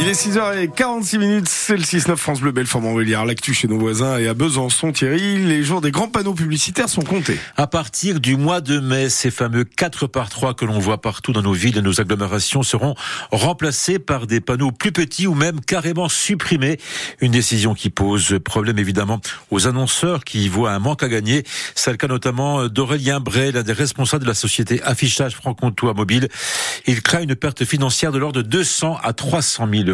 Il est 6h46 minutes, c'est le 6-9 France Bleu Belfort Montbéliard, l'actu chez nos voisins et à Besançon Thierry, les jours des grands panneaux publicitaires sont comptés. À partir du mois de mai, ces fameux 4 par 3 que l'on voit partout dans nos villes et nos agglomérations seront remplacés par des panneaux plus petits ou même carrément supprimés. Une décision qui pose problème évidemment aux annonceurs qui y voient un manque à gagner. C'est le cas notamment d'Aurélien Bray, l'un des responsables de la société Affichage Franc-Comtois Mobile. Il craint une perte financière de l'ordre de 200 à 300 000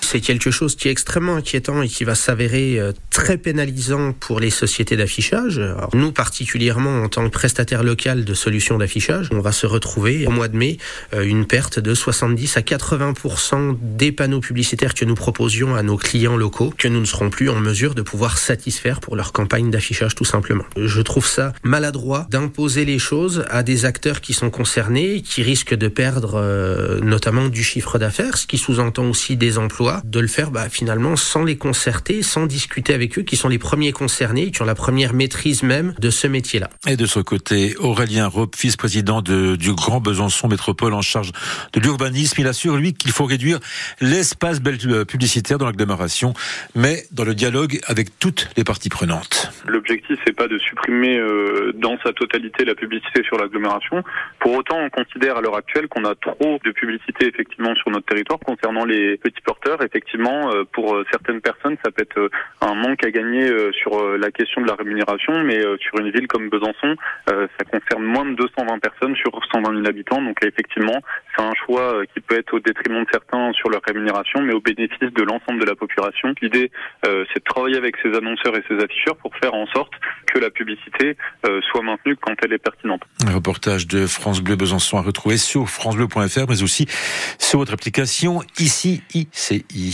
c'est quelque chose qui est extrêmement inquiétant et qui va s'avérer euh, très pénalisant pour les sociétés d'affichage. Nous, particulièrement en tant que prestataire local de solutions d'affichage, on va se retrouver au mois de mai euh, une perte de 70 à 80% des panneaux publicitaires que nous proposions à nos clients locaux, que nous ne serons plus en mesure de pouvoir satisfaire pour leur campagne d'affichage tout simplement. Je trouve ça maladroit d'imposer les choses à des acteurs qui sont concernés, qui risquent de perdre euh, notamment du chiffre d'affaires, ce qui sous-entend aussi des emplois, de le faire bah, finalement sans les concerter, sans discuter avec eux, qui sont les premiers concernés, qui ont la première maîtrise même de ce métier-là. Et de ce côté, Aurélien Rob, vice-président du Grand Besançon Métropole en charge de l'urbanisme, il assure lui qu'il faut réduire l'espace euh, publicitaire dans l'agglomération, mais dans le dialogue avec toutes les parties prenantes. L'objectif, c'est pas de supprimer euh, dans sa totalité la publicité sur l'agglomération. Pour autant, on considère à l'heure actuelle qu'on a trop de publicité effectivement sur notre territoire concernant les petits porteurs. Effectivement, euh, pour euh, certaines personnes, ça peut être euh, un manque à gagner sur la question de la rémunération, mais sur une ville comme Besançon, ça concerne moins de 220 personnes sur 120 000 habitants. Donc effectivement, c'est un choix qui peut être au détriment de certains sur leur rémunération, mais au bénéfice de l'ensemble de la population. L'idée, c'est de travailler avec ces annonceurs et ces afficheurs pour faire en sorte que la publicité soit maintenue quand elle est pertinente. Un reportage de France Bleu Besançon à retrouver sur francebleu.fr, mais aussi sur votre application ici ICI.